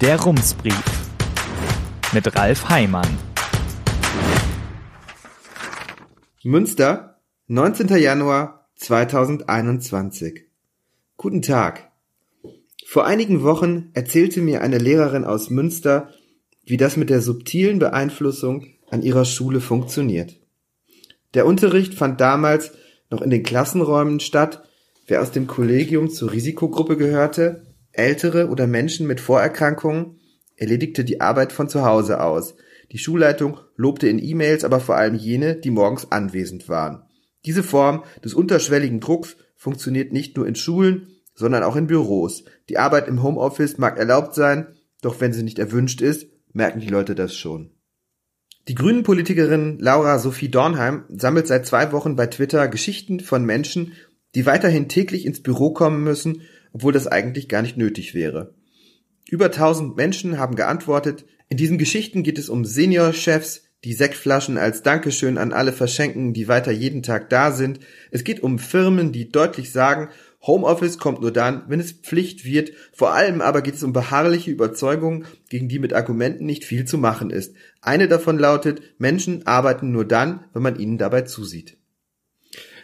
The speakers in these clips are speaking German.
Der Rumsbrief mit Ralf Heimann. Münster, 19. Januar 2021. Guten Tag. Vor einigen Wochen erzählte mir eine Lehrerin aus Münster, wie das mit der subtilen Beeinflussung an ihrer Schule funktioniert. Der Unterricht fand damals noch in den Klassenräumen statt. Wer aus dem Kollegium zur Risikogruppe gehörte, Ältere oder Menschen mit Vorerkrankungen, erledigte die Arbeit von zu Hause aus. Die Schulleitung lobte in E-Mails aber vor allem jene, die morgens anwesend waren. Diese Form des unterschwelligen Drucks funktioniert nicht nur in Schulen, sondern auch in Büros. Die Arbeit im Homeoffice mag erlaubt sein, doch wenn sie nicht erwünscht ist, merken die Leute das schon. Die Grünen-Politikerin Laura Sophie Dornheim sammelt seit zwei Wochen bei Twitter Geschichten von Menschen, die weiterhin täglich ins Büro kommen müssen, obwohl das eigentlich gar nicht nötig wäre. Über tausend Menschen haben geantwortet. In diesen Geschichten geht es um Seniorchefs, die Sektflaschen als Dankeschön an alle verschenken, die weiter jeden Tag da sind. Es geht um Firmen, die deutlich sagen, Homeoffice kommt nur dann, wenn es Pflicht wird. Vor allem aber geht es um beharrliche Überzeugungen, gegen die mit Argumenten nicht viel zu machen ist. Eine davon lautet, Menschen arbeiten nur dann, wenn man ihnen dabei zusieht.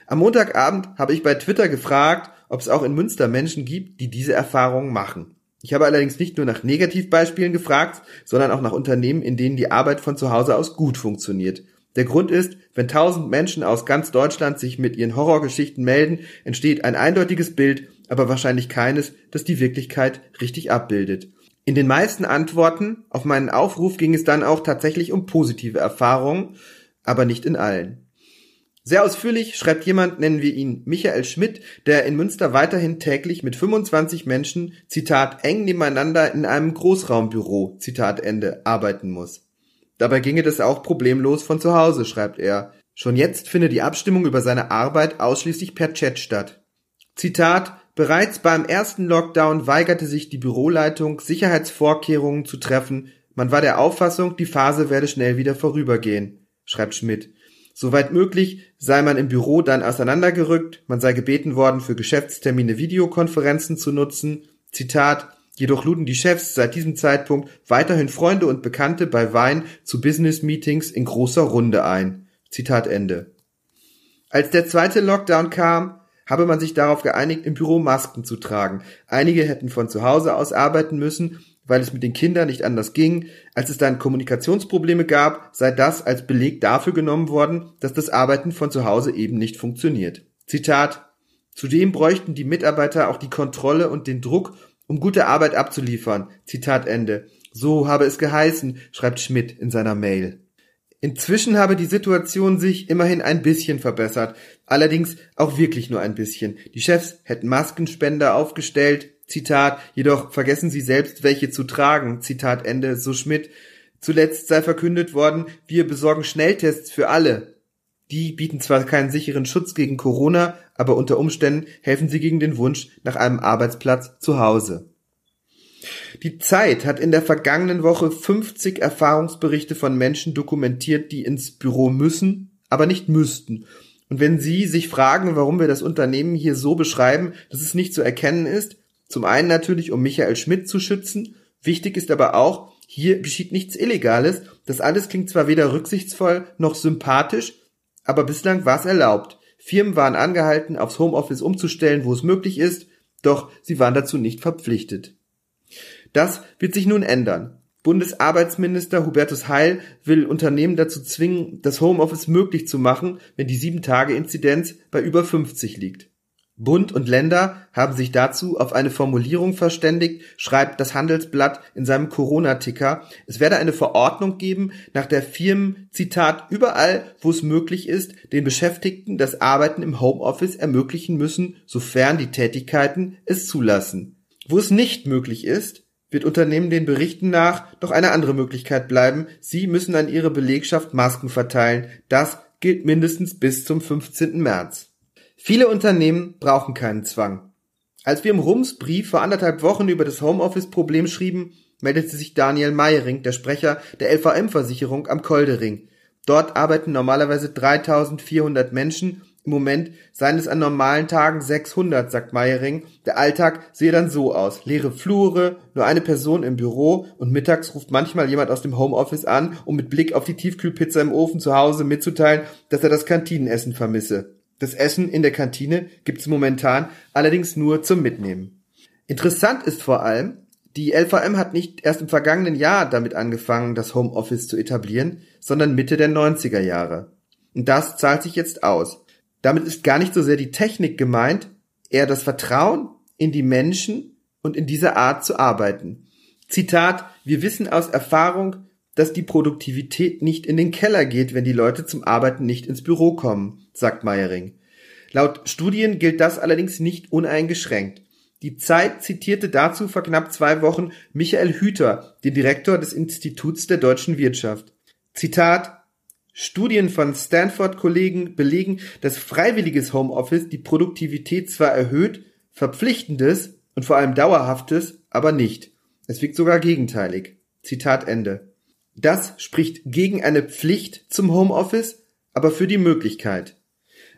Am Montagabend habe ich bei Twitter gefragt, ob es auch in Münster Menschen gibt, die diese Erfahrungen machen. Ich habe allerdings nicht nur nach Negativbeispielen gefragt, sondern auch nach Unternehmen, in denen die Arbeit von zu Hause aus gut funktioniert. Der Grund ist, wenn tausend Menschen aus ganz Deutschland sich mit ihren Horrorgeschichten melden, entsteht ein eindeutiges Bild, aber wahrscheinlich keines, das die Wirklichkeit richtig abbildet. In den meisten Antworten auf meinen Aufruf ging es dann auch tatsächlich um positive Erfahrungen, aber nicht in allen. Sehr ausführlich schreibt jemand, nennen wir ihn Michael Schmidt, der in Münster weiterhin täglich mit 25 Menschen, Zitat, eng nebeneinander in einem Großraumbüro, Zitat Ende, arbeiten muss. Dabei ginge das auch problemlos von zu Hause, schreibt er. Schon jetzt findet die Abstimmung über seine Arbeit ausschließlich per Chat statt. Zitat Bereits beim ersten Lockdown weigerte sich die Büroleitung, Sicherheitsvorkehrungen zu treffen. Man war der Auffassung, die Phase werde schnell wieder vorübergehen, schreibt Schmidt. Soweit möglich sei man im Büro dann auseinandergerückt, man sei gebeten worden, für Geschäftstermine Videokonferenzen zu nutzen. Zitat Jedoch luden die Chefs seit diesem Zeitpunkt weiterhin Freunde und Bekannte bei Wein zu Business-Meetings in großer Runde ein. Zitat Ende. Als der zweite Lockdown kam, habe man sich darauf geeinigt, im Büro Masken zu tragen. Einige hätten von zu Hause aus arbeiten müssen, weil es mit den Kindern nicht anders ging. Als es dann Kommunikationsprobleme gab, sei das als Beleg dafür genommen worden, dass das Arbeiten von zu Hause eben nicht funktioniert. Zitat Zudem bräuchten die Mitarbeiter auch die Kontrolle und den Druck, um gute Arbeit abzuliefern. Zitat Ende. So habe es geheißen, schreibt Schmidt in seiner Mail. Inzwischen habe die Situation sich immerhin ein bisschen verbessert, allerdings auch wirklich nur ein bisschen. Die Chefs hätten Maskenspender aufgestellt, Zitat, jedoch vergessen sie selbst welche zu tragen, Zitat Ende, so Schmidt. Zuletzt sei verkündet worden, wir besorgen Schnelltests für alle. Die bieten zwar keinen sicheren Schutz gegen Corona, aber unter Umständen helfen sie gegen den Wunsch nach einem Arbeitsplatz zu Hause. Die Zeit hat in der vergangenen Woche 50 Erfahrungsberichte von Menschen dokumentiert, die ins Büro müssen, aber nicht müssten. Und wenn Sie sich fragen, warum wir das Unternehmen hier so beschreiben, dass es nicht zu erkennen ist, zum einen natürlich, um Michael Schmidt zu schützen, wichtig ist aber auch, hier geschieht nichts Illegales, das alles klingt zwar weder rücksichtsvoll noch sympathisch, aber bislang war es erlaubt. Firmen waren angehalten, aufs Homeoffice umzustellen, wo es möglich ist, doch sie waren dazu nicht verpflichtet. Das wird sich nun ändern. Bundesarbeitsminister Hubertus Heil will Unternehmen dazu zwingen, das Homeoffice möglich zu machen, wenn die 7-Tage-Inzidenz bei über 50 liegt. Bund und Länder haben sich dazu auf eine Formulierung verständigt, schreibt das Handelsblatt in seinem Corona-Ticker. Es werde eine Verordnung geben, nach der Firmen, Zitat, überall, wo es möglich ist, den Beschäftigten das Arbeiten im Homeoffice ermöglichen müssen, sofern die Tätigkeiten es zulassen. Wo es nicht möglich ist, wird Unternehmen den Berichten nach doch eine andere Möglichkeit bleiben. Sie müssen an ihre Belegschaft Masken verteilen. Das gilt mindestens bis zum 15. März. Viele Unternehmen brauchen keinen Zwang. Als wir im Rums-Brief vor anderthalb Wochen über das Homeoffice-Problem schrieben, meldete sich Daniel Meyering, der Sprecher der LVM-Versicherung am Koldering. Dort arbeiten normalerweise 3400 Menschen, Im Moment seien es an normalen Tagen 600, sagt Meiering. Der Alltag sehe dann so aus. Leere Flure, nur eine Person im Büro und mittags ruft manchmal jemand aus dem Homeoffice an, um mit Blick auf die Tiefkühlpizza im Ofen zu Hause mitzuteilen, dass er das Kantinenessen vermisse. Das Essen in der Kantine gibt's momentan allerdings nur zum Mitnehmen. Interessant ist vor allem, die LVM hat nicht erst im vergangenen Jahr damit angefangen, das Homeoffice zu etablieren, sondern Mitte der 90er Jahre. Und das zahlt sich jetzt aus. Damit ist gar nicht so sehr die Technik gemeint, eher das Vertrauen in die Menschen und in diese Art zu arbeiten. Zitat, wir wissen aus Erfahrung, dass die Produktivität nicht in den Keller geht, wenn die Leute zum Arbeiten nicht ins Büro kommen, sagt Meyering. Laut Studien gilt das allerdings nicht uneingeschränkt. Die Zeit zitierte dazu vor knapp zwei Wochen Michael Hüter, den Direktor des Instituts der deutschen Wirtschaft. Zitat Studien von Stanford-Kollegen belegen, dass freiwilliges Homeoffice die Produktivität zwar erhöht, verpflichtendes und vor allem dauerhaftes aber nicht. Es wirkt sogar gegenteilig. Zitat Ende. Das spricht gegen eine Pflicht zum Homeoffice, aber für die Möglichkeit.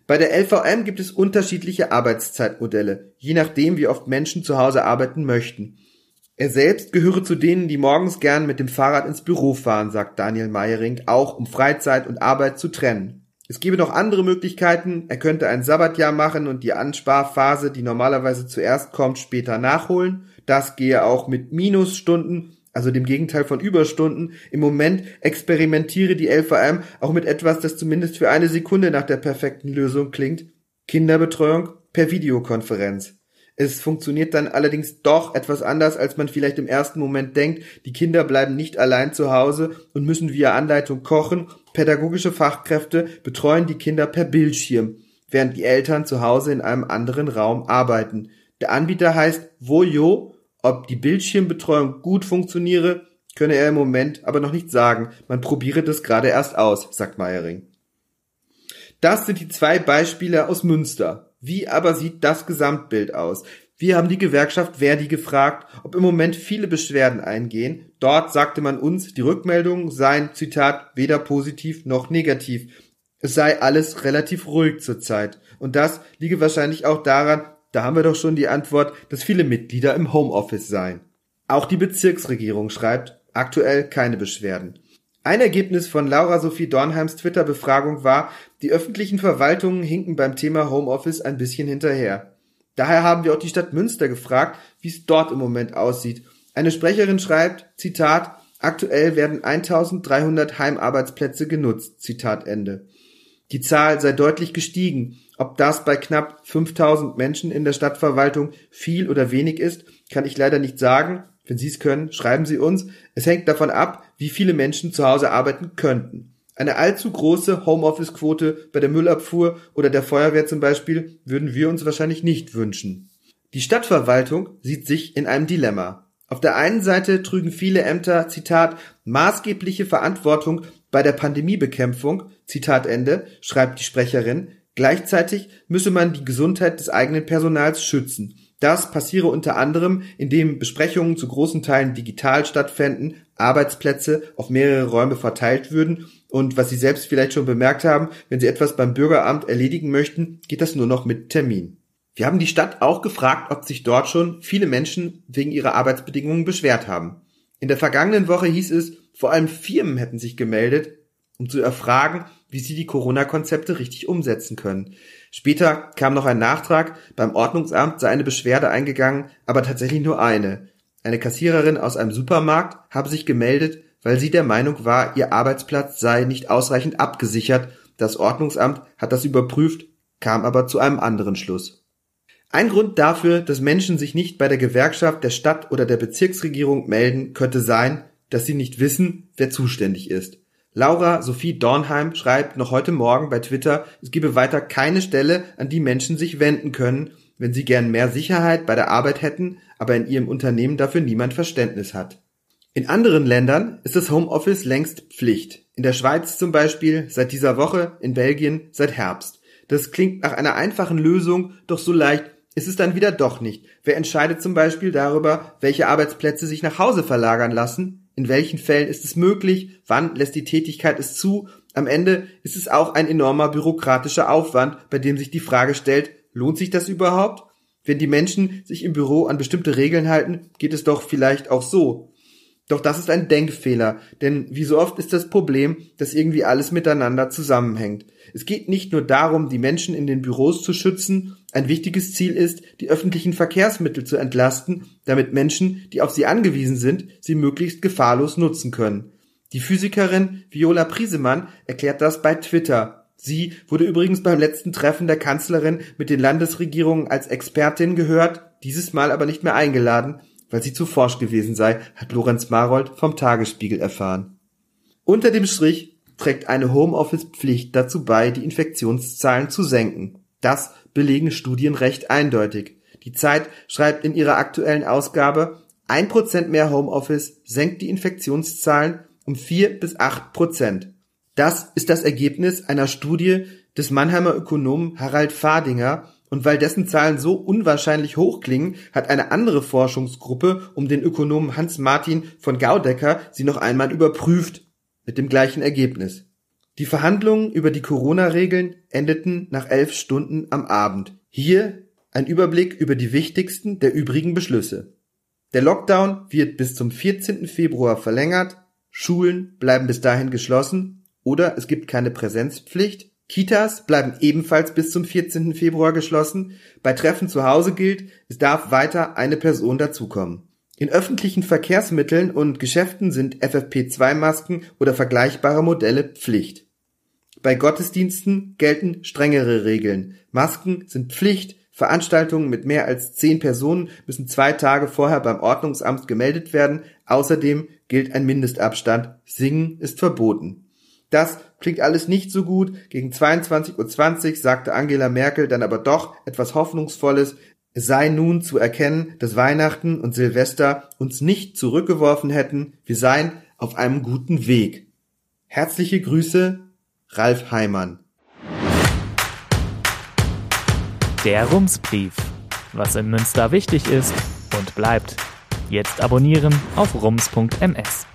Bei der LVM gibt es unterschiedliche Arbeitszeitmodelle, je nachdem, wie oft Menschen zu Hause arbeiten möchten. Er selbst gehöre zu denen, die morgens gern mit dem Fahrrad ins Büro fahren, sagt Daniel Meyering, auch um Freizeit und Arbeit zu trennen. Es gebe noch andere Möglichkeiten. Er könnte ein Sabbatjahr machen und die Ansparphase, die normalerweise zuerst kommt, später nachholen. Das gehe auch mit Minusstunden, also dem Gegenteil von Überstunden. Im Moment experimentiere die LVM auch mit etwas, das zumindest für eine Sekunde nach der perfekten Lösung klingt. Kinderbetreuung per Videokonferenz. Es funktioniert dann allerdings doch etwas anders, als man vielleicht im ersten Moment denkt. Die Kinder bleiben nicht allein zu Hause und müssen via Anleitung kochen. Pädagogische Fachkräfte betreuen die Kinder per Bildschirm, während die Eltern zu Hause in einem anderen Raum arbeiten. Der Anbieter heißt Voyo. Ob die Bildschirmbetreuung gut funktioniere, könne er im Moment aber noch nicht sagen. Man probiere das gerade erst aus, sagt Meyering. Das sind die zwei Beispiele aus Münster. Wie aber sieht das Gesamtbild aus? Wir haben die Gewerkschaft Verdi gefragt, ob im Moment viele Beschwerden eingehen. Dort sagte man uns, die Rückmeldungen seien, Zitat, weder positiv noch negativ. Es sei alles relativ ruhig zurzeit. Und das liege wahrscheinlich auch daran, da haben wir doch schon die Antwort, dass viele Mitglieder im Homeoffice seien. Auch die Bezirksregierung schreibt, aktuell keine Beschwerden. Ein Ergebnis von Laura Sophie Dornheims Twitter-Befragung war, die öffentlichen Verwaltungen hinken beim Thema Homeoffice ein bisschen hinterher. Daher haben wir auch die Stadt Münster gefragt, wie es dort im Moment aussieht. Eine Sprecherin schreibt, Zitat, aktuell werden 1300 Heimarbeitsplätze genutzt, Zitat Ende. Die Zahl sei deutlich gestiegen. Ob das bei knapp 5000 Menschen in der Stadtverwaltung viel oder wenig ist, kann ich leider nicht sagen. Wenn Sie es können, schreiben Sie uns. Es hängt davon ab, wie viele Menschen zu Hause arbeiten könnten. Eine allzu große Homeoffice-Quote bei der Müllabfuhr oder der Feuerwehr zum Beispiel würden wir uns wahrscheinlich nicht wünschen. Die Stadtverwaltung sieht sich in einem Dilemma. Auf der einen Seite trügen viele Ämter, Zitat, maßgebliche Verantwortung bei der Pandemiebekämpfung, Zitat Ende, schreibt die Sprecherin. Gleichzeitig müsse man die Gesundheit des eigenen Personals schützen. Das passiere unter anderem, indem Besprechungen zu großen Teilen digital stattfänden, Arbeitsplätze auf mehrere Räume verteilt würden und was Sie selbst vielleicht schon bemerkt haben, wenn Sie etwas beim Bürgeramt erledigen möchten, geht das nur noch mit Termin. Wir haben die Stadt auch gefragt, ob sich dort schon viele Menschen wegen ihrer Arbeitsbedingungen beschwert haben. In der vergangenen Woche hieß es, vor allem Firmen hätten sich gemeldet, um zu erfragen, wie sie die Corona-Konzepte richtig umsetzen können. Später kam noch ein Nachtrag, beim Ordnungsamt sei eine Beschwerde eingegangen, aber tatsächlich nur eine. Eine Kassiererin aus einem Supermarkt habe sich gemeldet, weil sie der Meinung war, ihr Arbeitsplatz sei nicht ausreichend abgesichert. Das Ordnungsamt hat das überprüft, kam aber zu einem anderen Schluss. Ein Grund dafür, dass Menschen sich nicht bei der Gewerkschaft, der Stadt oder der Bezirksregierung melden, könnte sein, dass sie nicht wissen, wer zuständig ist. Laura Sophie Dornheim schreibt noch heute Morgen bei Twitter, es gebe weiter keine Stelle, an die Menschen sich wenden können, wenn sie gern mehr Sicherheit bei der Arbeit hätten, aber in ihrem Unternehmen dafür niemand Verständnis hat. In anderen Ländern ist das Homeoffice längst Pflicht. In der Schweiz zum Beispiel seit dieser Woche, in Belgien seit Herbst. Das klingt nach einer einfachen Lösung, doch so leicht ist es dann wieder doch nicht. Wer entscheidet zum Beispiel darüber, welche Arbeitsplätze sich nach Hause verlagern lassen? In welchen Fällen ist es möglich? Wann lässt die Tätigkeit es zu? Am Ende ist es auch ein enormer bürokratischer Aufwand, bei dem sich die Frage stellt, lohnt sich das überhaupt? Wenn die Menschen sich im Büro an bestimmte Regeln halten, geht es doch vielleicht auch so. Doch das ist ein Denkfehler, denn wie so oft ist das Problem, dass irgendwie alles miteinander zusammenhängt. Es geht nicht nur darum, die Menschen in den Büros zu schützen, ein wichtiges Ziel ist, die öffentlichen Verkehrsmittel zu entlasten, damit Menschen, die auf sie angewiesen sind, sie möglichst gefahrlos nutzen können. Die Physikerin Viola Priesemann erklärt das bei Twitter. Sie wurde übrigens beim letzten Treffen der Kanzlerin mit den Landesregierungen als Expertin gehört, dieses Mal aber nicht mehr eingeladen, weil sie zu forsch gewesen sei, hat Lorenz Marold vom Tagesspiegel erfahren. Unter dem Strich trägt eine Homeoffice-Pflicht dazu bei, die Infektionszahlen zu senken. Das belegen Studien recht eindeutig. Die Zeit schreibt in ihrer aktuellen Ausgabe, ein Prozent mehr Homeoffice senkt die Infektionszahlen um vier bis acht Prozent. Das ist das Ergebnis einer Studie des Mannheimer Ökonomen Harald Fadinger und weil dessen Zahlen so unwahrscheinlich hoch klingen, hat eine andere Forschungsgruppe um den Ökonomen Hans-Martin von Gaudecker sie noch einmal überprüft, mit dem gleichen Ergebnis. Die Verhandlungen über die Corona-Regeln endeten nach elf Stunden am Abend. Hier ein Überblick über die wichtigsten der übrigen Beschlüsse. Der Lockdown wird bis zum 14. Februar verlängert, Schulen bleiben bis dahin geschlossen oder es gibt keine Präsenzpflicht Kitas bleiben ebenfalls bis zum 14. Februar geschlossen. Bei Treffen zu Hause gilt, es darf weiter eine Person dazukommen. In öffentlichen Verkehrsmitteln und Geschäften sind FFP2-Masken oder vergleichbare Modelle Pflicht. Bei Gottesdiensten gelten strengere Regeln. Masken sind Pflicht, Veranstaltungen mit mehr als zehn Personen müssen zwei Tage vorher beim Ordnungsamt gemeldet werden. Außerdem gilt ein Mindestabstand. Singen ist verboten. Das klingt alles nicht so gut. Gegen 22.20 Uhr sagte Angela Merkel dann aber doch etwas Hoffnungsvolles. Es sei nun zu erkennen, dass Weihnachten und Silvester uns nicht zurückgeworfen hätten. Wir seien auf einem guten Weg. Herzliche Grüße, Ralf Heimann. Der Rumsbrief. Was in Münster wichtig ist und bleibt. Jetzt abonnieren auf rums.ms.